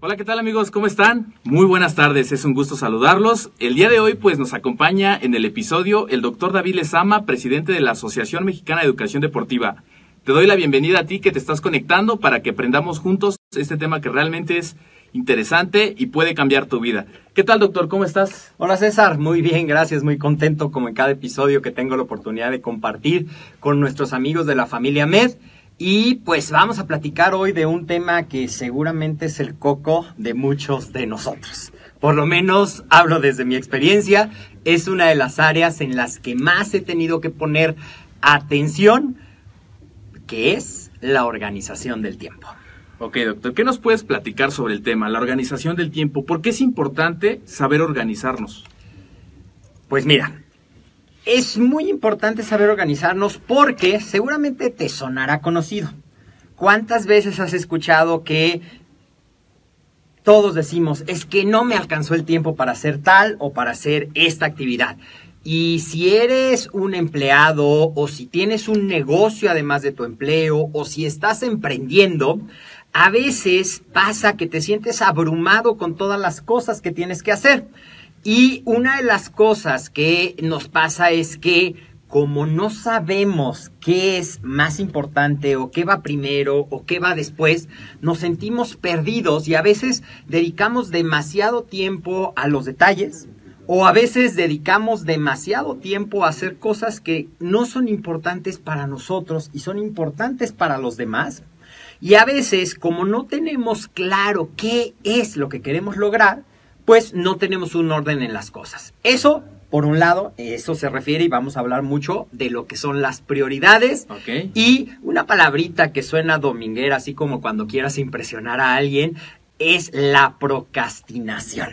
Hola, ¿qué tal amigos? ¿Cómo están? Muy buenas tardes, es un gusto saludarlos. El día de hoy pues nos acompaña en el episodio el doctor David Lezama, presidente de la Asociación Mexicana de Educación Deportiva. Te doy la bienvenida a ti que te estás conectando para que aprendamos juntos este tema que realmente es interesante y puede cambiar tu vida. ¿Qué tal, doctor? ¿Cómo estás? Hola, César. Muy bien, gracias. Muy contento como en cada episodio que tengo la oportunidad de compartir con nuestros amigos de la familia Med. Y pues vamos a platicar hoy de un tema que seguramente es el coco de muchos de nosotros. Por lo menos hablo desde mi experiencia, es una de las áreas en las que más he tenido que poner atención, que es la organización del tiempo. Ok, doctor, ¿qué nos puedes platicar sobre el tema, la organización del tiempo? ¿Por qué es importante saber organizarnos? Pues mira, es muy importante saber organizarnos porque seguramente te sonará conocido. ¿Cuántas veces has escuchado que todos decimos, es que no me alcanzó el tiempo para hacer tal o para hacer esta actividad? Y si eres un empleado o si tienes un negocio además de tu empleo o si estás emprendiendo, a veces pasa que te sientes abrumado con todas las cosas que tienes que hacer. Y una de las cosas que nos pasa es que como no sabemos qué es más importante o qué va primero o qué va después, nos sentimos perdidos y a veces dedicamos demasiado tiempo a los detalles o a veces dedicamos demasiado tiempo a hacer cosas que no son importantes para nosotros y son importantes para los demás. Y a veces, como no tenemos claro qué es lo que queremos lograr, pues no tenemos un orden en las cosas. Eso, por un lado, eso se refiere y vamos a hablar mucho de lo que son las prioridades. Y una palabrita que suena dominguera, así como cuando quieras impresionar a alguien, es la procrastinación.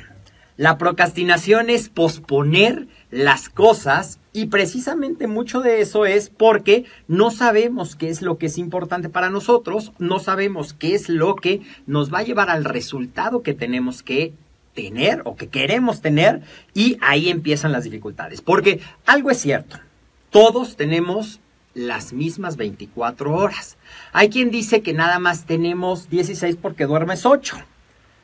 La procrastinación es posponer las cosas y precisamente mucho de eso es porque no sabemos qué es lo que es importante para nosotros, no sabemos qué es lo que nos va a llevar al resultado que tenemos que tener o que queremos tener y ahí empiezan las dificultades. Porque algo es cierto, todos tenemos las mismas 24 horas. Hay quien dice que nada más tenemos 16 porque duermes 8.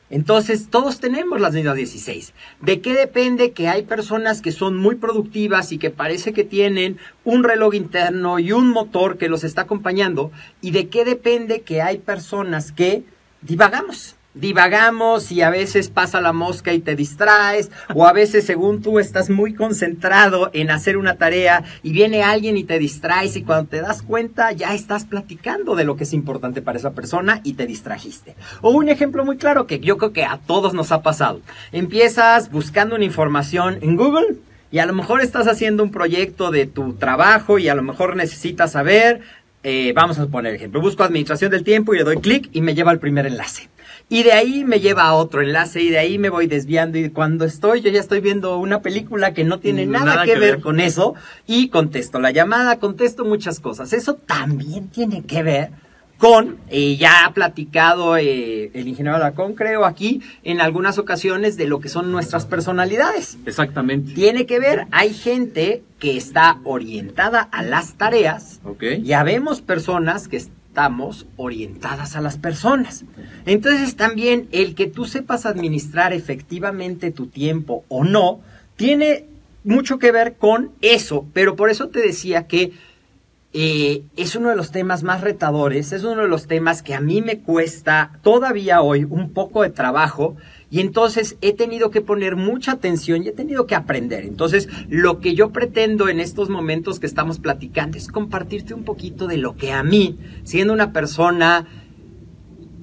Entonces, todos tenemos las mismas 16. ¿De qué depende que hay personas que son muy productivas y que parece que tienen un reloj interno y un motor que los está acompañando? ¿Y de qué depende que hay personas que divagamos? Divagamos y a veces pasa la mosca y te distraes, o a veces según tú estás muy concentrado en hacer una tarea y viene alguien y te distraes y cuando te das cuenta ya estás platicando de lo que es importante para esa persona y te distrajiste. O un ejemplo muy claro que yo creo que a todos nos ha pasado. Empiezas buscando una información en Google y a lo mejor estás haciendo un proyecto de tu trabajo y a lo mejor necesitas saber, eh, vamos a poner ejemplo, busco administración del tiempo y le doy clic y me lleva al primer enlace. Y de ahí me lleva a otro enlace y de ahí me voy desviando y cuando estoy yo ya estoy viendo una película que no tiene nada, que, ver, con eso y contesto la llamada, contesto muchas cosas. Eso también tiene que ver con, eh, ya ha platicado eh, el ingeniero Alarcón, creo, aquí en algunas ocasiones de lo que son nuestras personalidades. Exactamente. Tiene que ver, hay gente que está orientada a las tareas, Ok. ya vemos personas que estamos orientadas a las personas. Entonces también el que tú sepas administrar efectivamente tu tiempo o no, tiene mucho que ver con eso, pero por eso te decía que eh, es uno de los temas más retadores, es uno de los temas que a mí me cuesta todavía hoy un poco de trabajo y entonces he tenido que poner mucha atención y he tenido que aprender. Entonces lo que yo pretendo en estos momentos que estamos platicando es compartirte un poquito de lo que a mí, siendo una persona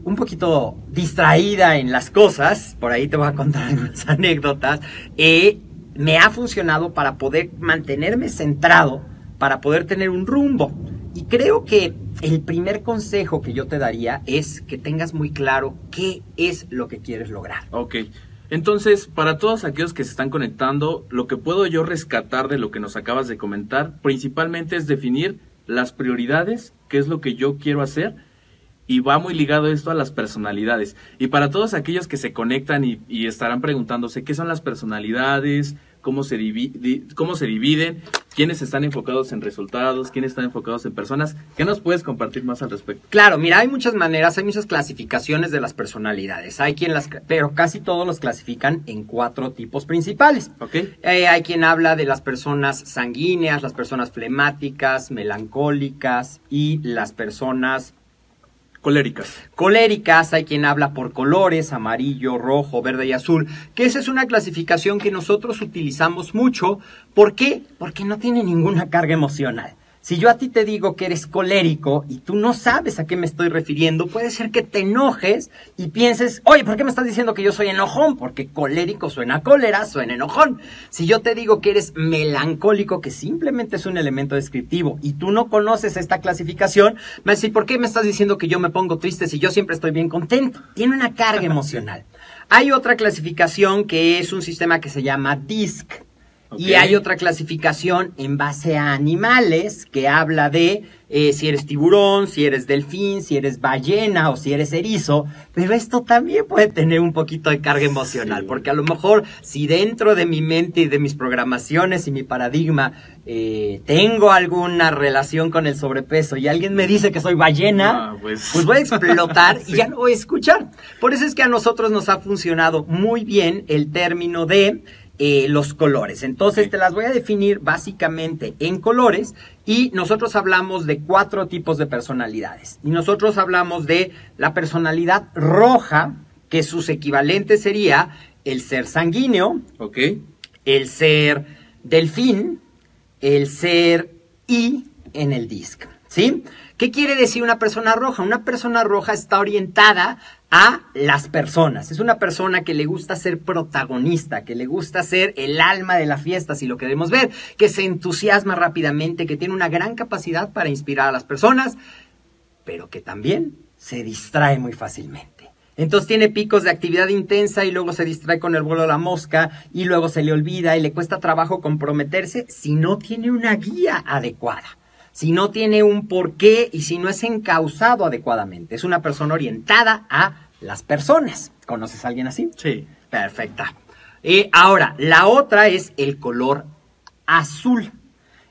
un poquito distraída en las cosas, por ahí te voy a contar unas anécdotas, eh, me ha funcionado para poder mantenerme centrado, para poder tener un rumbo. Y creo que el primer consejo que yo te daría es que tengas muy claro qué es lo que quieres lograr. Ok. Entonces, para todos aquellos que se están conectando, lo que puedo yo rescatar de lo que nos acabas de comentar, principalmente es definir las prioridades, qué es lo que yo quiero hacer, y va muy ligado esto a las personalidades. Y para todos aquellos que se conectan y, y estarán preguntándose qué son las personalidades, cómo se, cómo se dividen, quiénes están enfocados en resultados, quiénes están enfocados en personas, ¿qué nos puedes compartir más al respecto? Claro, mira, hay muchas maneras, hay muchas clasificaciones de las personalidades. Hay quien las, pero casi todos los clasifican en cuatro tipos principales. ¿Ok? Eh, hay quien habla de las personas sanguíneas, las personas flemáticas, melancólicas y las personas Coléricas. coléricas, hay quien habla por colores, amarillo, rojo, verde y azul, que esa es una clasificación que nosotros utilizamos mucho. ¿Por qué? Porque no tiene ninguna carga emocional. Si yo a ti te digo que eres colérico y tú no sabes a qué me estoy refiriendo, puede ser que te enojes y pienses, oye, ¿por qué me estás diciendo que yo soy enojón? Porque colérico suena a cólera, suena enojón. Si yo te digo que eres melancólico, que simplemente es un elemento descriptivo, y tú no conoces esta clasificación, me vas a decir, ¿por qué me estás diciendo que yo me pongo triste si yo siempre estoy bien contento? Tiene una carga emocional. Hay otra clasificación que es un sistema que se llama DISC. Y hay otra clasificación en base a animales que habla de eh, si eres tiburón, si eres delfín, si eres ballena o si eres erizo. Pero esto también puede tener un poquito de carga emocional, Sí. porque a lo mejor si dentro de mi mente y de mis programaciones y mi paradigma eh, tengo alguna relación con el sobrepeso y alguien me dice que soy ballena, Ah, pues. pues voy a explotar y ya no voy a escuchar. Por eso es que a nosotros nos ha funcionado muy bien el término de eh, los colores. Entonces te las voy a definir básicamente en colores y nosotros hablamos de cuatro tipos de personalidades. Y nosotros hablamos de la personalidad roja, que sus equivalentes sería el ser sanguíneo, ¿Ok? el ser delfín, el ser I en el disc. ¿Sí? ¿Qué quiere decir una persona roja? Una persona roja está orientada a las personas. Es una persona que le gusta ser protagonista, que le gusta ser el alma de la fiesta, si lo queremos ver, que se entusiasma rápidamente, que tiene una gran capacidad para inspirar a las personas, pero que también se distrae muy fácilmente. Entonces tiene picos de actividad intensa y luego se distrae con el vuelo de la mosca y luego se le olvida y le cuesta trabajo comprometerse si no tiene una guía adecuada, si no tiene un porqué y si no es encausado adecuadamente. Es una persona orientada a las personas. ¿Conoces a alguien así? Sí. Perfecta. Eh, ahora, la otra es el color azul.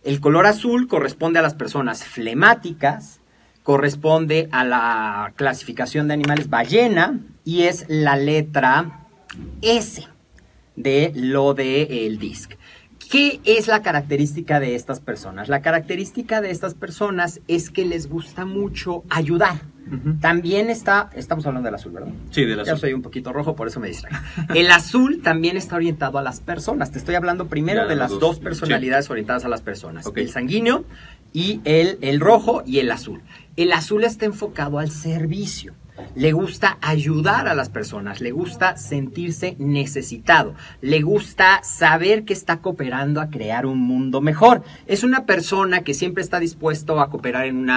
El color azul corresponde a las personas flemáticas, corresponde a la clasificación de animales ballena y es la letra S de lo del el disc. ¿Qué es la característica de estas personas? La característica de estas personas es que les gusta mucho ayudar. También está, estamos hablando del azul, ¿verdad? Sí, de la Ya soy un poquito rojo, por eso me distraigo. El azul también está orientado a las personas. Te estoy hablando primero Ya, de las dos. dos personalidades orientadas a las personas. El sanguíneo y el, el rojo y el azul. El azul está enfocado al servicio. Le gusta ayudar a las personas, le gusta sentirse necesitado, le gusta saber que está cooperando a crear un mundo mejor. Es una persona que siempre está dispuesto a cooperar en un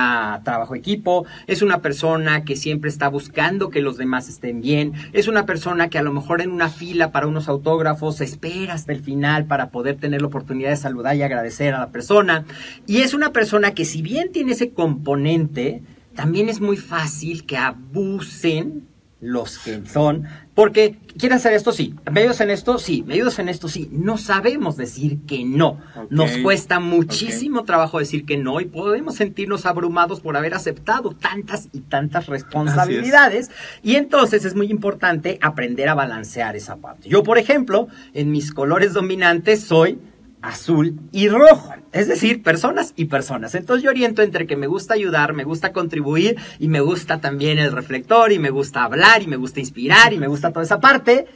trabajo equipo, es una persona que siempre está buscando que los demás estén bien, es una persona que a lo mejor en una fila para unos autógrafos espera hasta el final para poder tener la oportunidad de saludar y agradecer a la persona. Y es una persona que si bien tiene ese componente, también es muy fácil que abusen los que son, porque quieren hacer esto, sí, me ayudas en esto, sí, me ayudas en esto, sí, no sabemos decir que no, nos cuesta muchísimo trabajo decir que no y podemos sentirnos abrumados por haber aceptado tantas y tantas responsabilidades. Y entonces es muy importante aprender a balancear esa parte. Yo, por ejemplo, en mis colores dominantes soy azul y rojo. Es decir, personas y personas. Entonces yo oriento entre que me gusta ayudar, me gusta contribuir y me gusta también el reflector y me gusta hablar y me gusta inspirar y me gusta toda esa parte.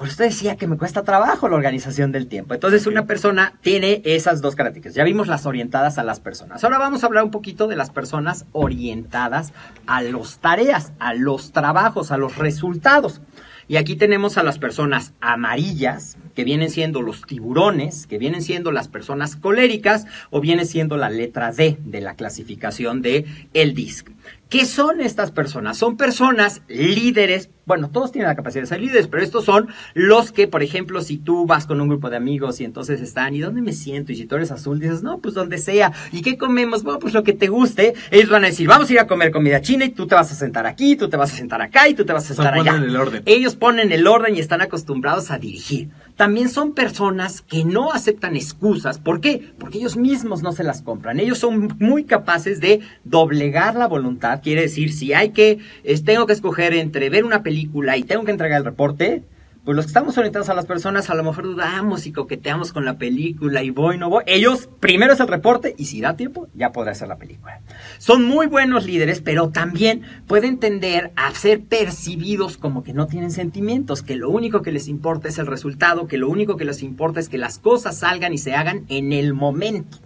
Por eso decía que me cuesta trabajo la organización del tiempo. Entonces una persona tiene esas dos características. Ya vimos las orientadas a las personas. Ahora vamos a hablar un poquito de las personas orientadas a las tareas, a los trabajos, a los resultados. Y aquí tenemos a las personas amarillas, que vienen siendo los tiburones, que vienen siendo las personas coléricas, o viene siendo la letra D de la clasificación de el DISC. ¿Qué son estas personas? Son personas líderes, bueno, todos tienen la capacidad de ser líderes, pero estos son los que, por ejemplo, si tú vas con un grupo de amigos y entonces están, ¿y dónde me siento? Y si tú eres azul, dices, no, pues donde sea. ¿Y qué comemos? Bueno, pues lo que te guste. Ellos van a decir, vamos a ir a comer comida china y tú te vas a sentar aquí, tú te vas a sentar acá y tú te vas a sentar allá. El orden. Ellos ponen el orden y están acostumbrados a dirigir también son personas que no aceptan excusas. ¿Por qué? Porque ellos mismos no se las compran. Ellos son muy capaces de doblegar la voluntad. Quiere decir, si hay que, tengo que escoger entre ver una película y tengo que entregar el reporte, pues los que estamos orientados a las personas a lo mejor dudamos y coqueteamos con la película y voy, no voy. Ellos primero es el reporte y si da tiempo ya podrá hacer la película. Son muy buenos líderes, pero también pueden tender a ser percibidos como que no tienen sentimientos, que lo único que les importa es el resultado, que lo único que les importa es que las cosas salgan y se hagan en el momento.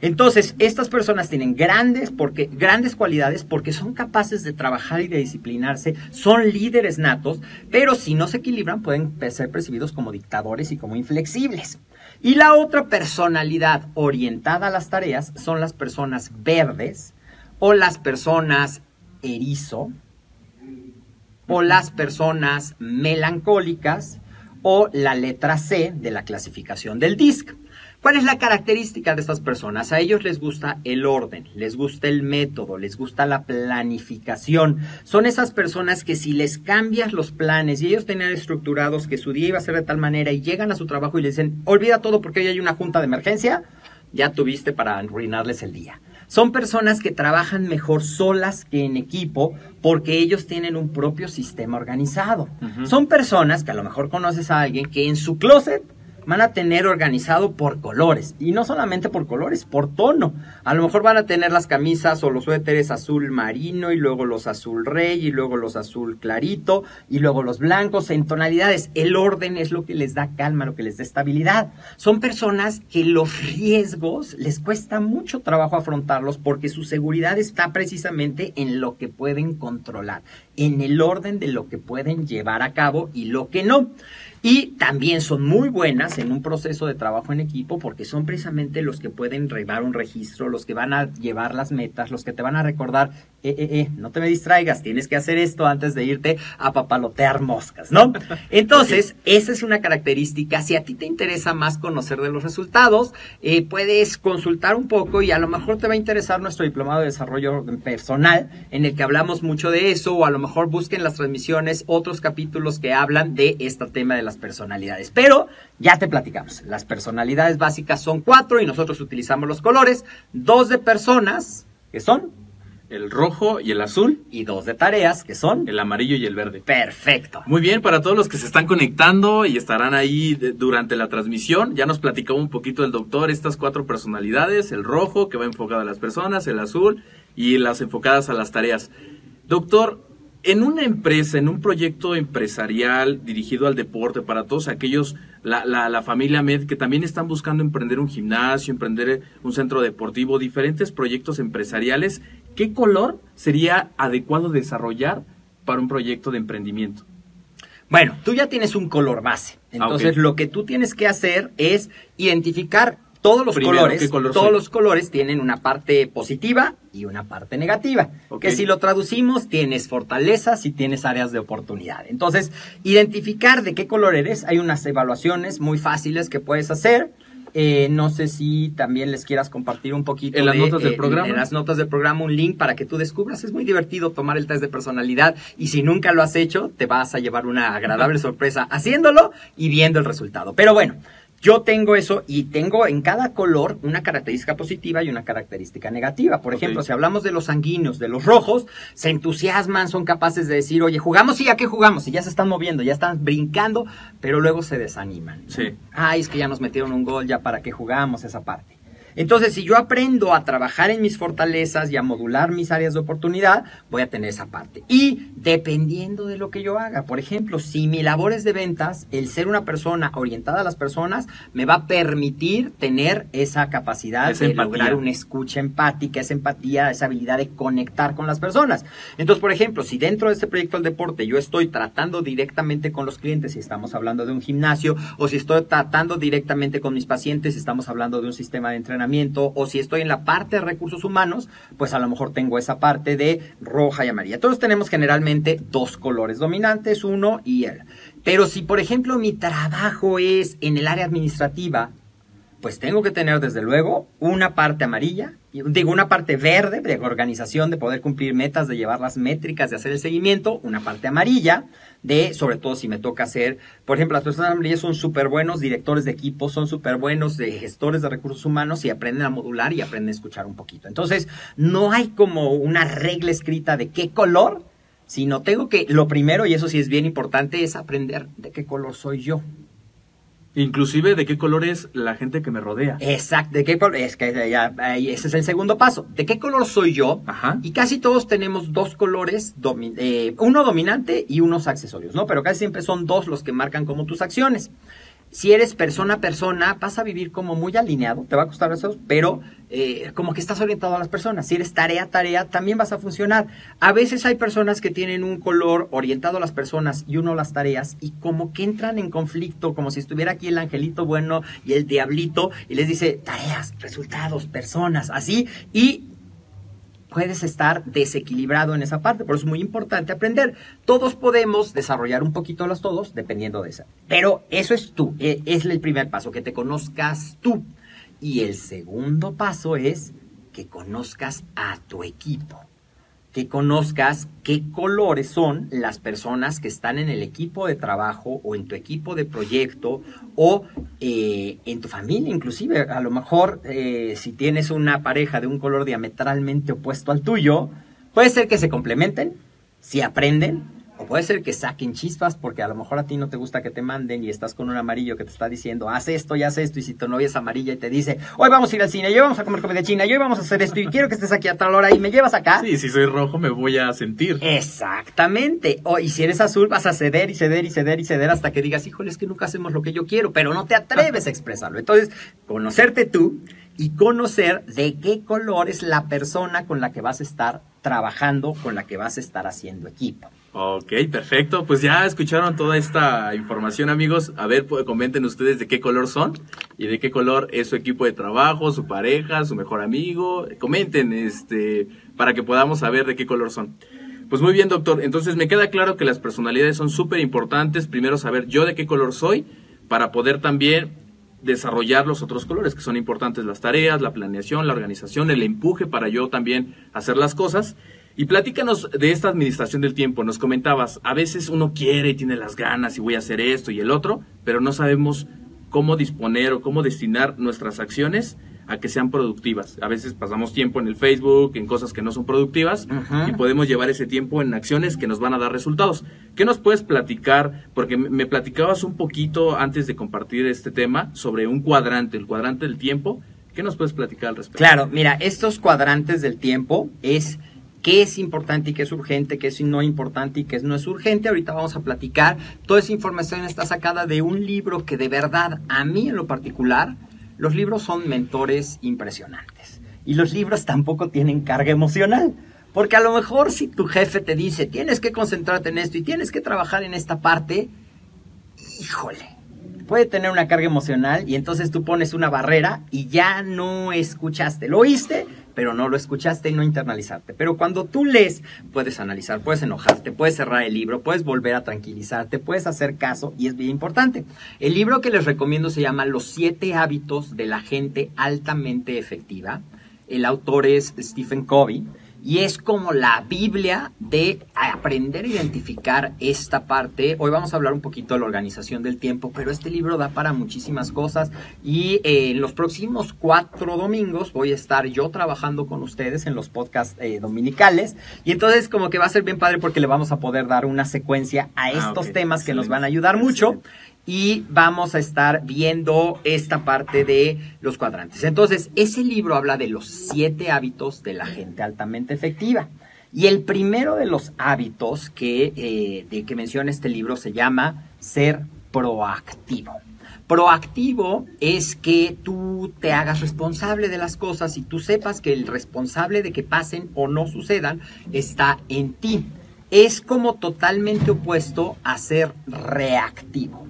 Entonces, estas personas tienen grandes, porque, grandes cualidades porque son capaces de trabajar y de disciplinarse, son líderes natos, pero si no se equilibran pueden ser percibidos como dictadores y como inflexibles. Y la otra personalidad orientada a las tareas son las personas verdes o las personas erizo o las personas melancólicas o la letra C de la clasificación del DISC. ¿Cuál es la característica de estas personas? A ellos les gusta el orden, les gusta el método, les gusta la planificación. Son esas personas que si les cambias los planes y ellos tenían estructurados que su día iba a ser de tal manera y llegan a su trabajo y les dicen, olvida todo porque hoy hay una junta de emergencia, ya tuviste para arruinarles el día. Son personas que trabajan mejor solas que en equipo porque ellos tienen un propio sistema organizado. Son personas que a lo mejor conoces a alguien que en su closet van a tener organizado por colores. Y no solamente por colores, por tono. A lo mejor van a tener las camisas o los suéteres azul marino y luego los azul rey y luego los azul clarito y luego los blancos en tonalidades. El orden es lo que les da calma, lo que les da estabilidad. Son personas que los riesgos les cuesta mucho trabajo afrontarlos porque su seguridad está precisamente en lo que pueden controlar, en el orden de lo que pueden llevar a cabo y lo que no. Y también son muy buenas en un proceso de trabajo en equipo porque son precisamente los que pueden llevar un registro, los que van a llevar las metas, los que te van a recordar, eh, eh, eh, no te me distraigas, tienes que hacer esto antes de irte a papalotear moscas, ¿no? Entonces, esa es una característica. Si a ti te interesa más conocer de los resultados, eh, puedes consultar un poco y a lo mejor te va a interesar nuestro diplomado de desarrollo personal en el que hablamos mucho de eso o a lo mejor busquen las transmisiones otros capítulos que hablan de este tema de las personalidades. Pero ya te platicamos, las personalidades básicas son cuatro y nosotros utilizamos los colores, dos de personas, que son el rojo y el azul. Y dos de tareas, que son el amarillo y el verde. Perfecto. Muy bien, para todos los que se están conectando y estarán ahí durante la transmisión, ya nos platicó un poquito el doctor estas cuatro personalidades, el rojo que va enfocado a las personas, el azul y las enfocadas a las tareas. Doctor, en una empresa, en un proyecto empresarial dirigido al deporte, para todos aquellos, la, la, familia Med, que también están buscando emprender un gimnasio, emprender un centro deportivo, diferentes proyectos empresariales, ¿qué color sería adecuado desarrollar para un proyecto de emprendimiento? Bueno, tú ya tienes un color base. Ah, Entonces, lo que tú tienes que hacer es identificar todos los colores, todos los colores tienen una parte positiva y una parte negativa. Que si lo traducimos, tienes fortalezas y tienes áreas de oportunidad. Entonces, identificar de qué color eres, hay unas evaluaciones muy fáciles que puedes hacer. Eh, no sé si también les quieras compartir un poquito en las de, notas del eh, programa. En las notas del programa un link para que tú descubras. Es muy divertido tomar el test de personalidad y si nunca lo has hecho, te vas a llevar una agradable sorpresa haciéndolo y viendo el resultado. Pero bueno, yo tengo eso y tengo en cada color una característica positiva y una característica negativa. Por ejemplo, si hablamos de los sanguíneos, de los rojos, se entusiasman, son capaces de decir, oye, jugamos y a qué jugamos, y ya se están moviendo, ya están brincando, pero luego se desaniman. Sí. Ay, es que ya nos metieron un gol, ya para qué jugamos esa parte. Entonces, si yo aprendo a trabajar en mis fortalezas y a modular mis áreas de oportunidad, voy a tener esa parte. Y dependiendo de lo que yo haga, por ejemplo, si mi labor es de ventas, el ser una persona orientada a las personas me va a permitir tener esa capacidad Esa de empatía. lograr una escucha empática, esa empatía, esa habilidad de conectar con las personas. Entonces, por ejemplo, si dentro de este proyecto del deporte yo estoy tratando directamente con los clientes, si estamos hablando de un gimnasio, o si estoy tratando directamente con mis pacientes, si estamos hablando de un sistema de entrenamiento, o si estoy en la parte de recursos humanos, pues a lo mejor tengo esa parte de roja y amarilla. Todos tenemos generalmente dos colores dominantes, uno y el. Pero si, por ejemplo, mi trabajo es en el área administrativa, pues tengo que tener desde luego una parte amarilla, digo una parte verde de organización, de poder cumplir metas, de llevar las métricas, de hacer el seguimiento, una parte amarilla, de sobre todo si me toca hacer, por ejemplo, las personas amarillas son súper buenos directores de equipo, son súper buenos de gestores de recursos humanos y aprenden a modular y aprenden a escuchar un poquito. Entonces, no hay como una regla escrita de qué color, sino tengo que, lo primero, y eso sí es bien importante, es aprender de qué color soy yo. Inclusive de qué color es la gente que me rodea. Exacto, ¿de qué color? Es que ya, ahí, ese es el segundo paso. ¿De qué color soy yo? Ajá. Y casi todos tenemos dos colores, domi- eh, uno dominante y unos accesorios, ¿no? Pero casi siempre son dos los que marcan como tus acciones. Si eres persona a persona, vas a vivir como muy alineado, te va a costar eso, pero eh, como que estás orientado a las personas. Si eres tarea a tarea, también vas a funcionar. A veces hay personas que tienen un color orientado a las personas y uno a las tareas y como que entran en conflicto, como si estuviera aquí el angelito bueno y el diablito y les dice tareas, resultados, personas, así, y puedes estar desequilibrado en esa parte. Por eso es muy importante aprender. Todos podemos desarrollar un poquito los todos dependiendo de esa. Pero eso es tú. e- Es el primer paso, que te conozcas tú. Y el segundo paso es que conozcas a tu equipo. Que conozcas qué colores son las personas que están en el equipo de trabajo o en tu equipo de proyecto o eh, en tu familia inclusive. A lo mejor eh, si tienes una pareja de un color diametralmente opuesto al tuyo, puede ser que se complementen, si aprenden, o puede ser que saquen chispas porque a lo mejor a ti no te gusta que te manden y estás con un amarillo que te está diciendo, haz esto y haz esto, y si tu novia es amarilla y te dice, hoy vamos a ir al cine, hoy vamos a comer comida china, y hoy vamos a hacer esto y quiero que estés aquí a tal hora y me llevas acá. Sí, si soy rojo me voy a sentir. Exactamente. O, y si eres azul, vas a ceder y ceder y ceder y ceder hasta que digas, híjole, es que nunca hacemos lo que yo quiero, pero no te atreves a expresarlo. Entonces, conocerte tú y conocer de qué color es la persona con la que vas a estar trabajando, con la que vas a estar haciendo equipo. Ok, perfecto. Pues ya escucharon toda esta información, amigos. A ver, pues, comenten ustedes de qué color son y de qué color es su equipo de trabajo, su pareja, su mejor amigo. Comenten, este, para que podamos saber de qué color son. Pues muy bien, doctor. Entonces me queda claro que las personalidades son súper importantes. Primero saber yo de qué color soy para poder también desarrollar los otros colores que son importantes, las tareas, la planeación, la organización, el empuje para yo también hacer las cosas. Y platícanos de esta administración del tiempo. Nos comentabas, a veces uno quiere y tiene las ganas y voy a hacer esto y el otro, pero no sabemos cómo disponer o cómo destinar nuestras acciones a que sean productivas. A veces pasamos tiempo en el Facebook, en cosas que no son productivas y podemos llevar ese tiempo en acciones que nos van a dar resultados. ¿Qué nos puedes platicar? Porque me platicabas un poquito antes de compartir este tema sobre un cuadrante, el cuadrante del tiempo. ¿Qué nos puedes platicar al respecto? Claro, mira, estos cuadrantes del tiempo es qué es importante y qué es urgente, qué es no importante y qué no es urgente. Ahorita vamos a platicar. Toda esa información está sacada de un libro que de verdad, a mí en lo particular, los libros son mentores impresionantes. Y los libros tampoco tienen carga emocional. Porque a lo mejor si tu jefe te dice, tienes que concentrarte en esto y tienes que trabajar en esta parte, híjole, puede tener una carga emocional y entonces tú pones una barrera y ya no escuchaste. Lo oíste, pero no lo escuchaste y no internalizarte. Pero cuando tú lees, puedes analizar, puedes enojarte, puedes cerrar el libro, puedes volver a tranquilizarte, puedes hacer caso y es bien importante. El libro que les recomiendo se llama Los siete hábitos de la gente altamente efectiva. El autor es Stephen Covey y es como la Biblia de aprender a identificar esta parte. Hoy vamos a hablar un poquito de la organización del tiempo, pero este libro da para muchísimas cosas. Y eh, en los próximos cuatro domingos voy a estar yo trabajando con ustedes en los podcasts eh, dominicales. Y entonces como que va a ser bien padre porque le vamos a poder dar una secuencia a ah, estos temas que nos van a ayudar mucho y vamos a estar viendo esta parte de los cuadrantes. Entonces, ese libro habla de los siete hábitos de la gente altamente efectiva. Y el primero de los hábitos que, eh, de que menciona este libro se llama ser proactivo. Proactivo es que tú te hagas responsable de las cosas y tú sepas que el responsable de que pasen o no sucedan está en ti. Es como totalmente opuesto a ser reactivo.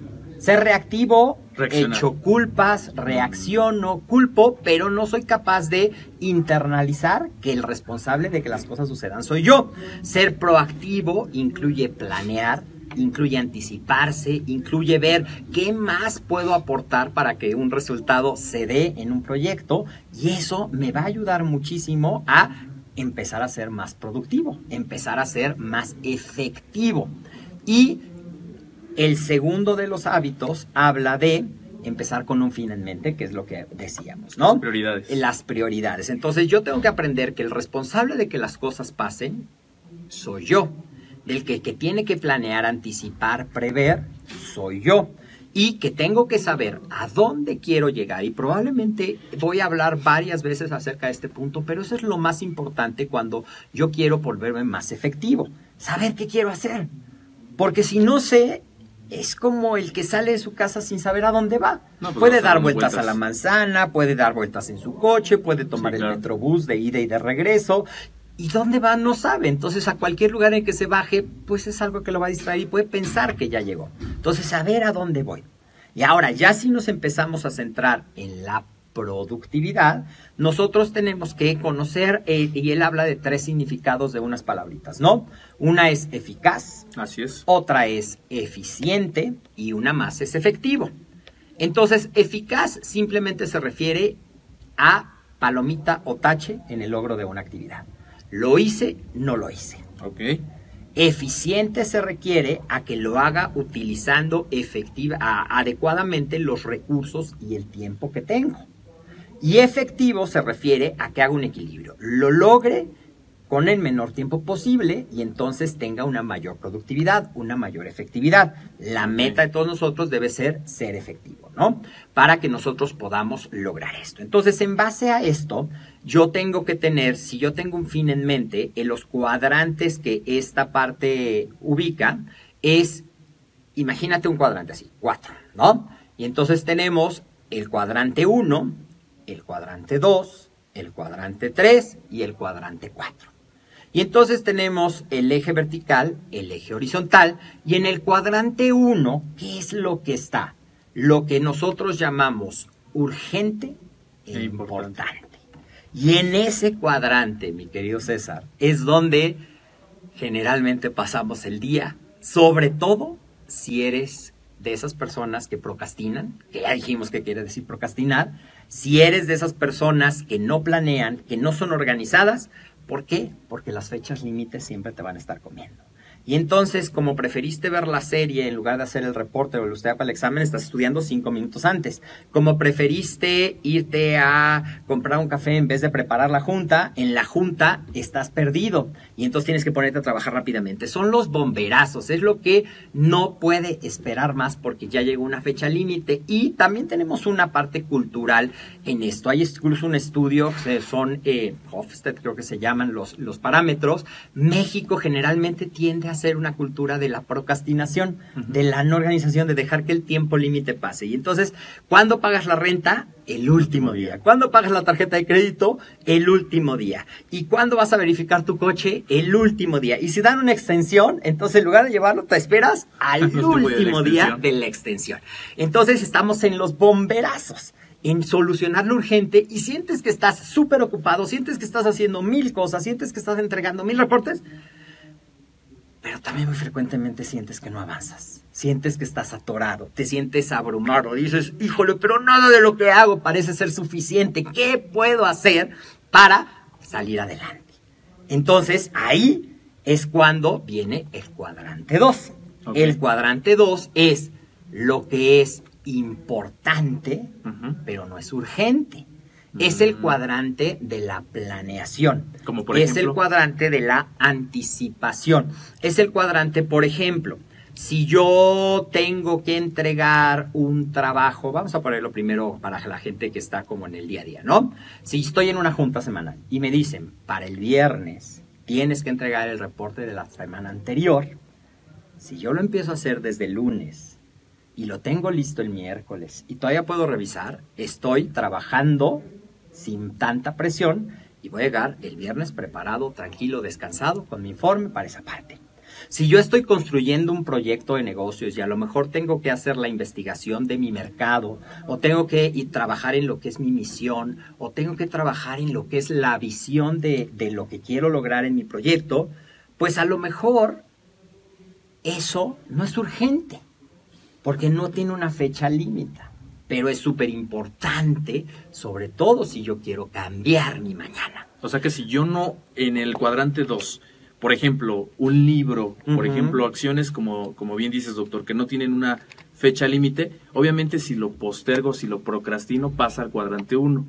Ser reactivo, hecho culpas, reacciono, culpo, pero no soy capaz de internalizar que el responsable de que las cosas sucedan soy yo. Ser proactivo incluye planear, incluye anticiparse, incluye ver qué más puedo aportar para que un resultado se dé en un proyecto y eso me va a ayudar muchísimo a empezar a ser más productivo, empezar a ser más efectivo. Y el segundo de los hábitos habla de empezar con un fin en mente, que es lo que decíamos, ¿no? Las prioridades. Las prioridades. Entonces yo tengo que aprender que el responsable de que las cosas pasen soy yo. Del que, que tiene que planear, anticipar, prever, soy yo. Y que tengo que saber a dónde quiero llegar. Y probablemente voy a hablar varias veces acerca de este punto, pero eso es lo más importante cuando yo quiero volverme más efectivo. Saber qué quiero hacer. Porque si no sé, es como el que sale de su casa sin saber a dónde va. Pues puede dar vueltas, a la manzana, puede dar vueltas en su coche, puede tomar el metrobús de ida y de regreso. ¿Y dónde va? No sabe. Entonces, a cualquier lugar en que se baje, pues es algo que lo va a distraer y puede pensar que ya llegó. Entonces, saber a dónde voy. Y ahora, ya si nos empezamos a centrar en la productividad, nosotros tenemos que conocer, eh, y él habla de tres significados de unas palabritas, ¿no? Una es eficaz, así es. Otra es eficiente y una más es efectivo. Entonces, eficaz simplemente se refiere a palomita o tache en el logro de una actividad. Lo hice, no lo hice. Ok. Eficiente se requiere a que lo haga utilizando efectiva, adecuadamente los recursos y el tiempo que tengo. Y efectivo se refiere a que haga un equilibrio, lo logre con el menor tiempo posible y entonces tenga una mayor productividad, una mayor efectividad. La meta de todos nosotros debe ser ser efectivo, ¿no? Para que nosotros podamos lograr esto. Entonces, en base a esto, yo tengo que tener, si yo tengo un fin en mente, en los cuadrantes que esta parte ubica, es, imagínate un cuadrante así, cuatro, ¿no? Y entonces tenemos el cuadrante 1, el cuadrante 2, el cuadrante 3 y el cuadrante 4. Y entonces tenemos el eje vertical, el eje horizontal, y en el cuadrante 1, ¿qué es lo que está? Lo que nosotros llamamos urgente e, importante. importante. Y en ese cuadrante, mi querido César, es donde generalmente pasamos el día, sobre todo si eres de esas personas que procrastinan, que ya dijimos que quiere decir procrastinar, si eres de esas personas que no planean, que no son organizadas, ¿por qué? Porque las fechas límites siempre te van a estar comiendo. Y entonces, como preferiste ver la serie en lugar de hacer el reporte o el usted para el examen, estás estudiando cinco minutos antes. Como preferiste irte a comprar un café en vez de preparar la junta, en la junta estás perdido. Y entonces tienes que ponerte a trabajar rápidamente. Son los bomberazos. Es lo que no puede esperar más porque ya llegó una fecha límite. Y también tenemos una parte cultural en esto. Hay incluso un estudio, son eh, Hofstede creo que se llaman los, los parámetros. México generalmente tiende a ser una cultura de la procrastinación, de la no organización, de dejar que el tiempo límite pase. Y entonces, ¿cuándo pagas la renta? El último día. ¿Cuándo pagas la tarjeta de crédito? El último día. ¿Y cuándo vas a verificar tu coche? El último día. Y si dan una extensión, entonces en lugar de llevarlo, te esperas al último día de la extensión. Entonces estamos en los bomberazos. en solucionar lo urgente y sientes que estás súper ocupado, sientes que estás haciendo mil cosas, sientes que estás entregando mil reportes, pero también muy frecuentemente sientes que no avanzas, sientes que estás atorado, te sientes abrumado, dices, híjole, pero nada de lo que hago parece ser suficiente, ¿qué puedo hacer para salir adelante? Entonces ahí es cuando viene el cuadrante 2. El cuadrante 2 es lo que es importante, pero no es urgente. Es el cuadrante de la planeación. Como por es el cuadrante de la anticipación. Es el cuadrante, por ejemplo, si yo tengo que entregar un trabajo, vamos a ponerlo primero para la gente que está como en el día a día, ¿no? Si estoy en una junta semanal y me dicen, para el viernes tienes que entregar el reporte de la semana anterior, si yo lo empiezo a hacer desde el lunes y lo tengo listo el miércoles y todavía puedo revisar, estoy trabajando sin tanta presión y voy a llegar el viernes preparado, tranquilo, descansado, con mi informe para esa parte. Si yo estoy construyendo un proyecto de negocios y a lo mejor tengo que hacer la investigación de mi mercado, o tengo que trabajar en lo que es mi misión, o tengo que trabajar en lo que es la visión de, de lo que quiero lograr en mi proyecto, pues a lo mejor eso no es urgente porque no tiene una fecha límite. Pero es súper importante, sobre todo si yo quiero cambiar mi mañana. O sea que si yo no en el cuadrante 2, por ejemplo, un libro, por ejemplo, acciones como, como bien dices, doctor, que no tienen una fecha límite, obviamente si lo postergo, si lo procrastino, pasa al cuadrante 1.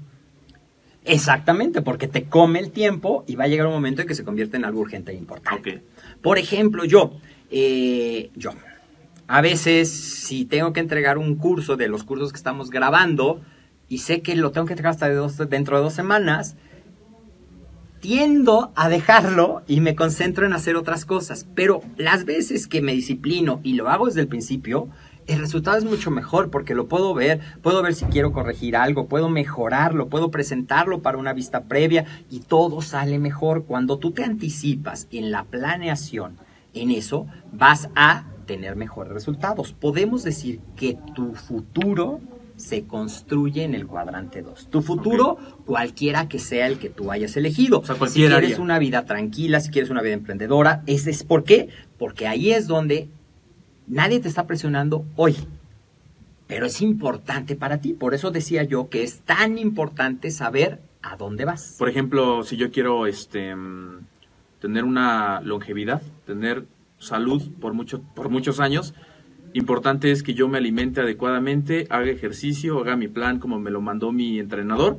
Exactamente, porque te come el tiempo y va a llegar un momento en que se convierte en algo urgente e importante. Por ejemplo, yo, eh, yo, a veces, si tengo que entregar un curso de los cursos que estamos grabando y sé que lo tengo que entregar hasta dentro de dos semanas, tiendo a dejarlo y me concentro en hacer otras cosas. Pero las veces que me disciplino y lo hago desde el principio, el resultado es mucho mejor porque lo puedo ver, puedo ver si quiero corregir algo, puedo mejorarlo, puedo presentarlo para una vista previa y todo sale mejor. Cuando tú te anticipas en la planeación, en eso vas a tener mejores resultados. Podemos decir que tu futuro se construye en el cuadrante 2. Tu futuro, cualquiera que sea el que tú hayas elegido. si quieres una vida tranquila, si quieres una vida emprendedora, ese es por qué, porque ahí es donde nadie te está presionando hoy. Pero es importante para ti, por eso decía yo que es tan importante saber a dónde vas. Por ejemplo, si yo quiero este mm, tener una longevidad, tener salud por, mucho, por muchos años. Importante es que yo me alimente adecuadamente, haga ejercicio, haga mi plan como me lo mandó mi entrenador,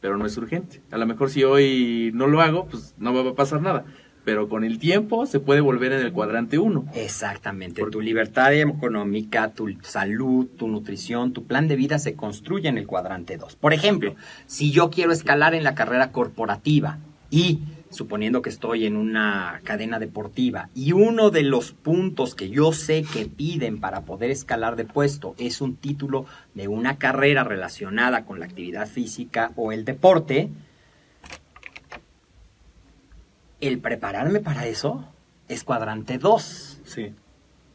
pero no es urgente. A lo mejor si hoy no lo hago, pues no va a pasar nada. Pero con el tiempo se puede volver en el cuadrante 1. Exactamente. Tu libertad económica, tu salud, tu nutrición, tu plan de vida se construye en el cuadrante 2. Por ejemplo, si yo quiero escalar en la carrera corporativa y suponiendo que estoy en una cadena deportiva y uno de los puntos que yo sé que piden para poder escalar de puesto es un título de una carrera relacionada con la actividad física o el deporte, el prepararme para eso es cuadrante 2. Sí.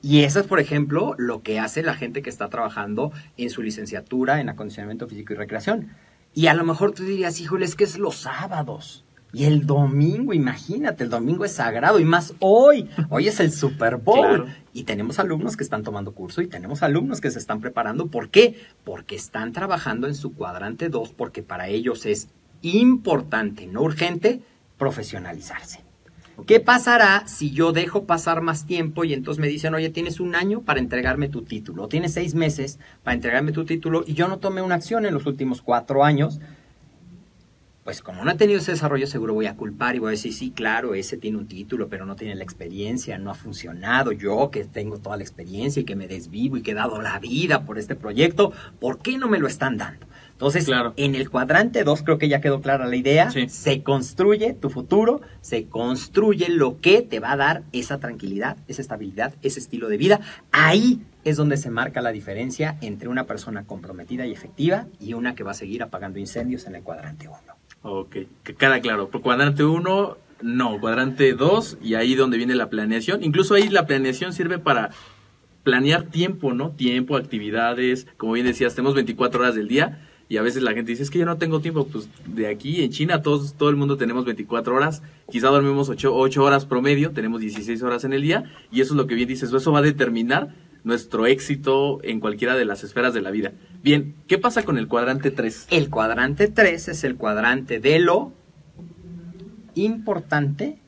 Y eso es, por ejemplo, lo que hace la gente que está trabajando en su licenciatura en acondicionamiento físico y recreación. Y a lo mejor tú dirías, híjole, es que es los sábados. Y el domingo, imagínate, el domingo es sagrado y más hoy. Hoy es el Super Bowl. Y tenemos alumnos que están tomando curso y tenemos alumnos que se están preparando. ¿Por qué? Porque están trabajando en su cuadrante 2 porque para ellos es importante, no urgente, profesionalizarse. ¿Qué pasará si yo dejo pasar más tiempo y entonces me dicen, oye, tienes un año para entregarme tu título, o tienes seis meses para entregarme tu título y yo no tomé una acción en los últimos cuatro años? Pues como no ha tenido ese desarrollo, seguro voy a culpar y voy a decir, sí, claro, ese tiene un título, pero no tiene la experiencia, no ha funcionado. Yo que tengo toda la experiencia y que me desvivo y que he dado la vida por este proyecto, ¿por qué no me lo están dando? Entonces, en el cuadrante 2 creo que ya quedó clara la idea. Se construye tu futuro, se construye lo que te va a dar esa tranquilidad, esa estabilidad, ese estilo de vida. Ahí es donde se marca la diferencia entre una persona comprometida y efectiva y una que va a seguir apagando incendios en el cuadrante 1. Ok, que queda claro. Cuadrante 1, no. Cuadrante 2, y ahí donde viene la planeación. Incluso ahí la planeación sirve para planear tiempo, ¿no? Tiempo, actividades. Como bien decías, tenemos 24 horas del día. Y a veces la gente dice, es que yo no tengo tiempo. Pues de aquí en China todos, todo el mundo tenemos 24 horas. Quizá dormimos 8, 8 horas promedio, tenemos 16 horas en el día. Y eso es lo que bien dices, eso va a determinar nuestro éxito en cualquiera de las esferas de la vida. Bien, ¿qué pasa con el cuadrante 3? El cuadrante 3 es el cuadrante de lo importante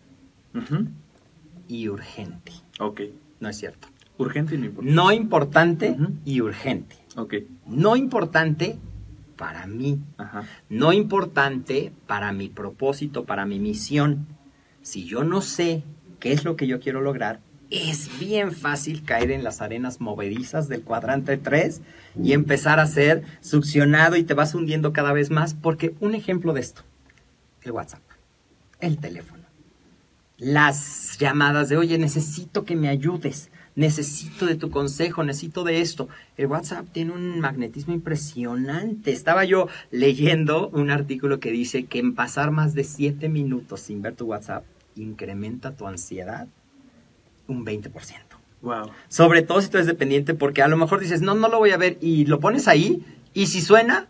y urgente. Ok. No es cierto. Urgente y no importante. No importante y urgente. Ok. No importante para mí. Ajá. No importante para mi propósito, para mi misión. Si yo no sé qué es lo que yo quiero lograr, es bien fácil caer en las arenas movedizas del cuadrante 3 y empezar a ser succionado y te vas hundiendo cada vez más. Porque un ejemplo de esto, el WhatsApp, el teléfono, las llamadas de, oye, necesito que me ayudes, necesito de tu consejo, necesito de esto. El WhatsApp tiene un magnetismo impresionante. Estaba yo leyendo un artículo que dice que en pasar más de 7 minutos sin ver tu WhatsApp incrementa tu ansiedad un 20%. Wow. Sobre todo si tú eres dependiente, porque a lo mejor dices, no, no lo voy a ver, y lo pones ahí, y si suena,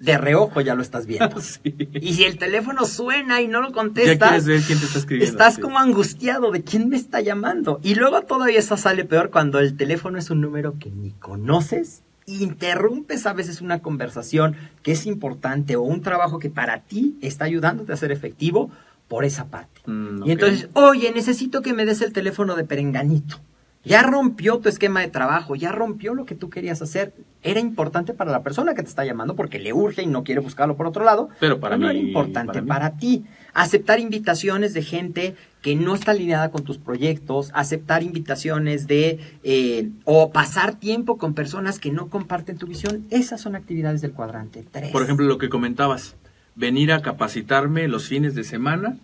de reojo ya lo estás viendo. Sí. Y si el teléfono suena y no lo Ya contestas, quieres ver quién te está escribiendo. Estás sí. como angustiado de quién me está llamando. Y luego todavía eso sale peor cuando el teléfono es un número que ni conoces. Interrumpes a veces una conversación que es importante o un trabajo que para ti está ayudándote a ser efectivo por esa parte. Mm, Y entonces, oye, necesito que me des el teléfono de Perenganito. Ya rompió tu esquema de trabajo, ya rompió lo que tú querías hacer. Era importante para la persona que te está llamando porque le urge y no quiere buscarlo por otro lado. Pero para no mí- era importante para ti. Aceptar invitaciones de gente que no está alineada con tus proyectos, aceptar invitaciones de eh, o pasar tiempo con personas que no comparten tu visión. Esas son actividades del cuadrante 3. Por ejemplo, lo que comentabas, venir a capacitarme los fines de semana.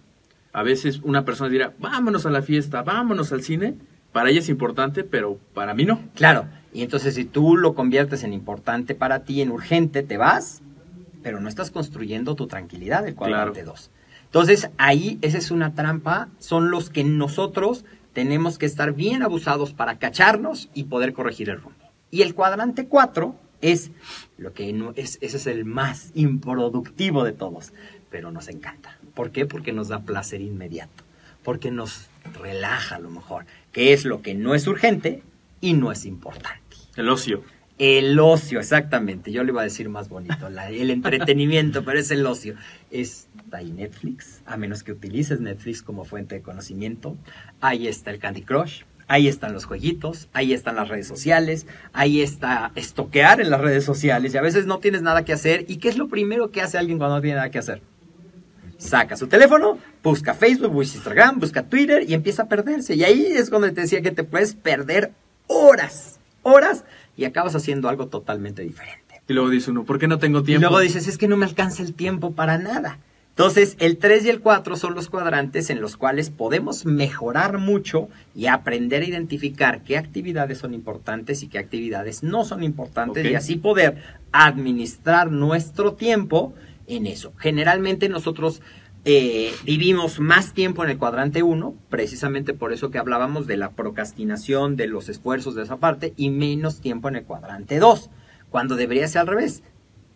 A veces una persona dirá, vámonos a la fiesta, vámonos al cine. Para ella es importante, pero para mí no. Claro, y entonces si tú lo conviertes en importante para ti, en urgente, te vas, pero no estás construyendo tu tranquilidad del cuadrante Claro. 2. Entonces ahí esa es una trampa, son los que nosotros tenemos que estar bien abusados para cacharnos y poder corregir el rumbo. Y el cuadrante 4 es lo que no, es, ese es el más improductivo de todos, pero nos encanta. ¿Por qué? Porque nos da placer inmediato, porque nos relaja a lo mejor, que es lo que no es urgente y no es importante. El ocio. El ocio, exactamente. Yo le iba a decir más bonito, la- el entretenimiento, pero es el ocio. Está ahí Netflix, a menos que utilices Netflix como fuente de conocimiento. Ahí está el Candy Crush, ahí están los jueguitos, ahí están las redes sociales, ahí está estoquear en las redes sociales y a veces no tienes nada que hacer. ¿Y qué es lo primero que hace alguien cuando no tiene nada que hacer? Saca su teléfono, busca Facebook, busca Instagram, busca Twitter y empieza a perderse. Y ahí es cuando te decía que te puedes perder horas, horas y acabas haciendo algo totalmente diferente. Y luego dice uno, ¿por qué no tengo Y tiempo? luego dices, es que no me alcanza el tiempo para nada. Entonces, el 3 y el 4 son los cuadrantes en los cuales podemos mejorar mucho y aprender a identificar qué actividades son importantes y qué actividades no son importantes y así poder administrar nuestro tiempo en eso. Generalmente nosotros eh, vivimos más tiempo en el cuadrante 1, precisamente por eso que hablábamos de la procrastinación, de los esfuerzos de esa parte, y menos tiempo en el cuadrante 2, cuando debería ser al revés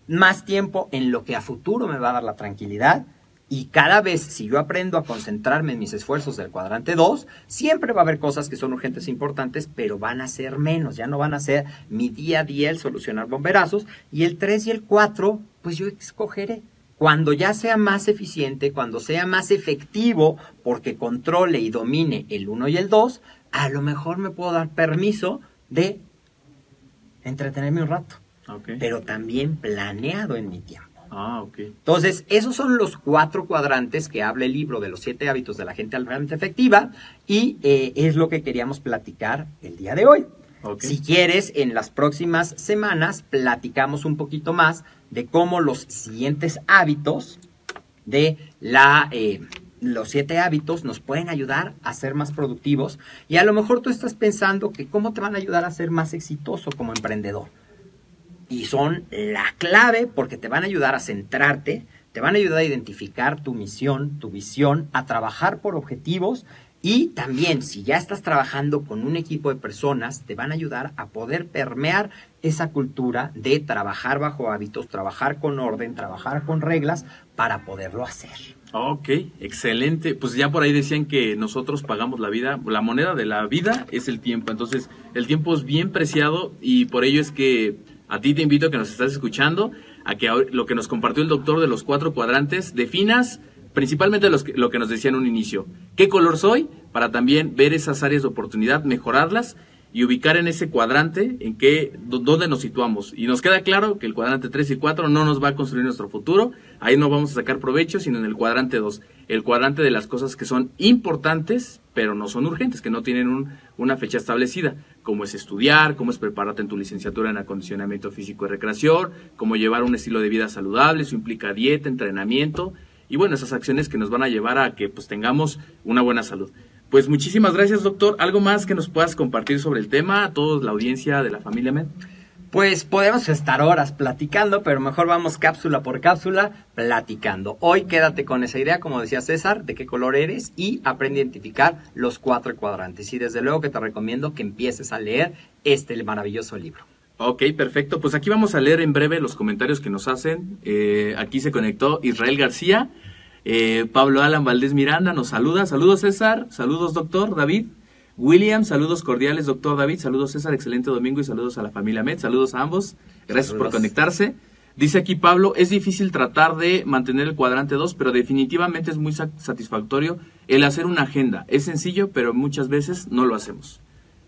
más tiempo en lo que a futuro me va a dar la tranquilidad. Y cada vez, si yo aprendo a concentrarme en mis esfuerzos del cuadrante 2, siempre va a haber cosas que son urgentes e importantes, pero van a ser menos, ya no van a ser mi día a día el solucionar bomberazos. Y el 3 y el 4, pues yo escogeré. Cuando ya sea más eficiente, cuando sea más efectivo, porque controle y domine el 1 y el 2, a lo mejor me puedo dar permiso de entretenerme un rato Pero también planeado en mi tiempo. Ah, ok. Entonces, esos son los cuatro cuadrantes que habla el libro de los siete hábitos de la gente altamente efectiva y eh, es lo que queríamos platicar el día de hoy. Si quieres, en las próximas semanas platicamos un poquito más de cómo los siguientes hábitos de la... eh, los siete hábitos nos pueden ayudar a ser más productivos y a lo mejor tú estás pensando que cómo te van a ayudar a ser más exitoso como emprendedor y son la clave porque te van a ayudar a centrarte, te van a ayudar a identificar tu misión, tu visión, a trabajar por objetivos Y también, si ya estás trabajando con un equipo de personas, te van a ayudar a poder permear esa cultura de trabajar bajo hábitos, trabajar con orden, trabajar con reglas para poderlo hacer. Ok, excelente. Pues ya por ahí decían que nosotros pagamos la vida, la moneda de la vida es el tiempo. Entonces, el tiempo es bien preciado y por ello es que a ti te invito a que nos estás escuchando, a que lo que nos compartió el doctor de los cuatro cuadrantes, definas principalmente los lo que nos decía en un inicio. ¿Qué color soy? Para también ver esas áreas de oportunidad, mejorarlas y ubicar en ese cuadrante en qué, dónde nos situamos. Y nos queda claro que el cuadrante 3 y 4 no nos va a construir nuestro futuro, ahí no vamos a sacar provecho, sino en el cuadrante 2, el cuadrante de las cosas que son importantes, pero no son urgentes, que no tienen una fecha establecida, como es estudiar, cómo es prepararte en tu licenciatura en acondicionamiento físico y recreación, cómo llevar un estilo de vida saludable, eso implica dieta, entrenamiento, y bueno, esas acciones que nos van a llevar a que pues tengamos una buena salud. Pues muchísimas gracias, doctor. ¿Algo más que nos puedas compartir sobre el tema a toda la audiencia de la familia Med? Pues podemos estar horas platicando, pero mejor vamos cápsula por cápsula platicando. Hoy quédate con esa idea, como decía César, de qué color eres y aprende a identificar los cuatro cuadrantes. Y desde luego que te recomiendo que empieces a leer este maravilloso libro. Ok, perfecto. Pues aquí vamos a leer en breve los comentarios que nos hacen. Eh, aquí se conectó Israel García. Eh, Pablo Alan Valdés Miranda nos saluda. Saludos César, saludos doctor David. William, saludos cordiales doctor David, saludos César, excelente domingo y saludos a la familia Med, saludos a ambos. Gracias por conectarse. Dice aquí Pablo, es difícil tratar de mantener el cuadrante 2, pero definitivamente es muy satisfactorio el hacer una agenda. Es sencillo, pero muchas veces no lo hacemos.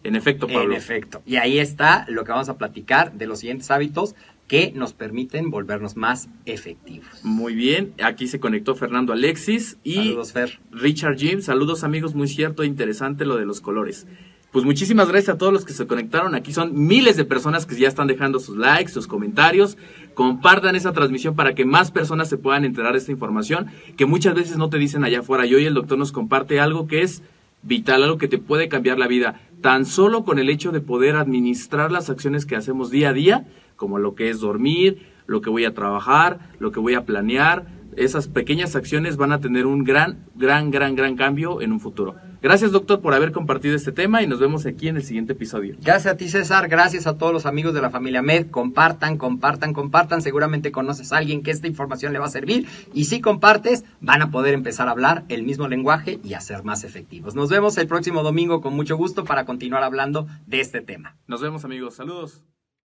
En efecto, Pablo. En efecto. Y ahí está lo que vamos a platicar de los siguientes hábitos que nos permiten volvernos más efectivos. Muy bien, aquí se conectó Fernando Alexis y saludos, Fer. Richard Jim. Saludos amigos, muy cierto e interesante lo de los colores. Pues muchísimas gracias a todos los que se conectaron. Aquí son miles de personas que ya están dejando sus likes, sus comentarios. Compartan esa transmisión para que más personas se puedan enterar de esta información que muchas veces no te dicen allá afuera. Y hoy el doctor nos comparte algo que es vital, algo que te puede cambiar la vida. Tan solo con el hecho de poder administrar las acciones que hacemos día a día, como lo que es dormir, lo que voy a trabajar, lo que voy a planear. Esas pequeñas acciones van a tener un gran, gran, gran, gran cambio en un futuro. Gracias, doctor, por haber compartido este tema y nos vemos aquí en el siguiente episodio. Gracias a ti, César. Gracias a todos los amigos de la familia Med. Compartan, compartan, compartan. Seguramente conoces a alguien que esta información le va a servir. Y si compartes, van a poder empezar a hablar el mismo lenguaje y a ser más efectivos. Nos vemos el próximo domingo con mucho gusto para continuar hablando de este tema. Nos vemos, amigos. Saludos.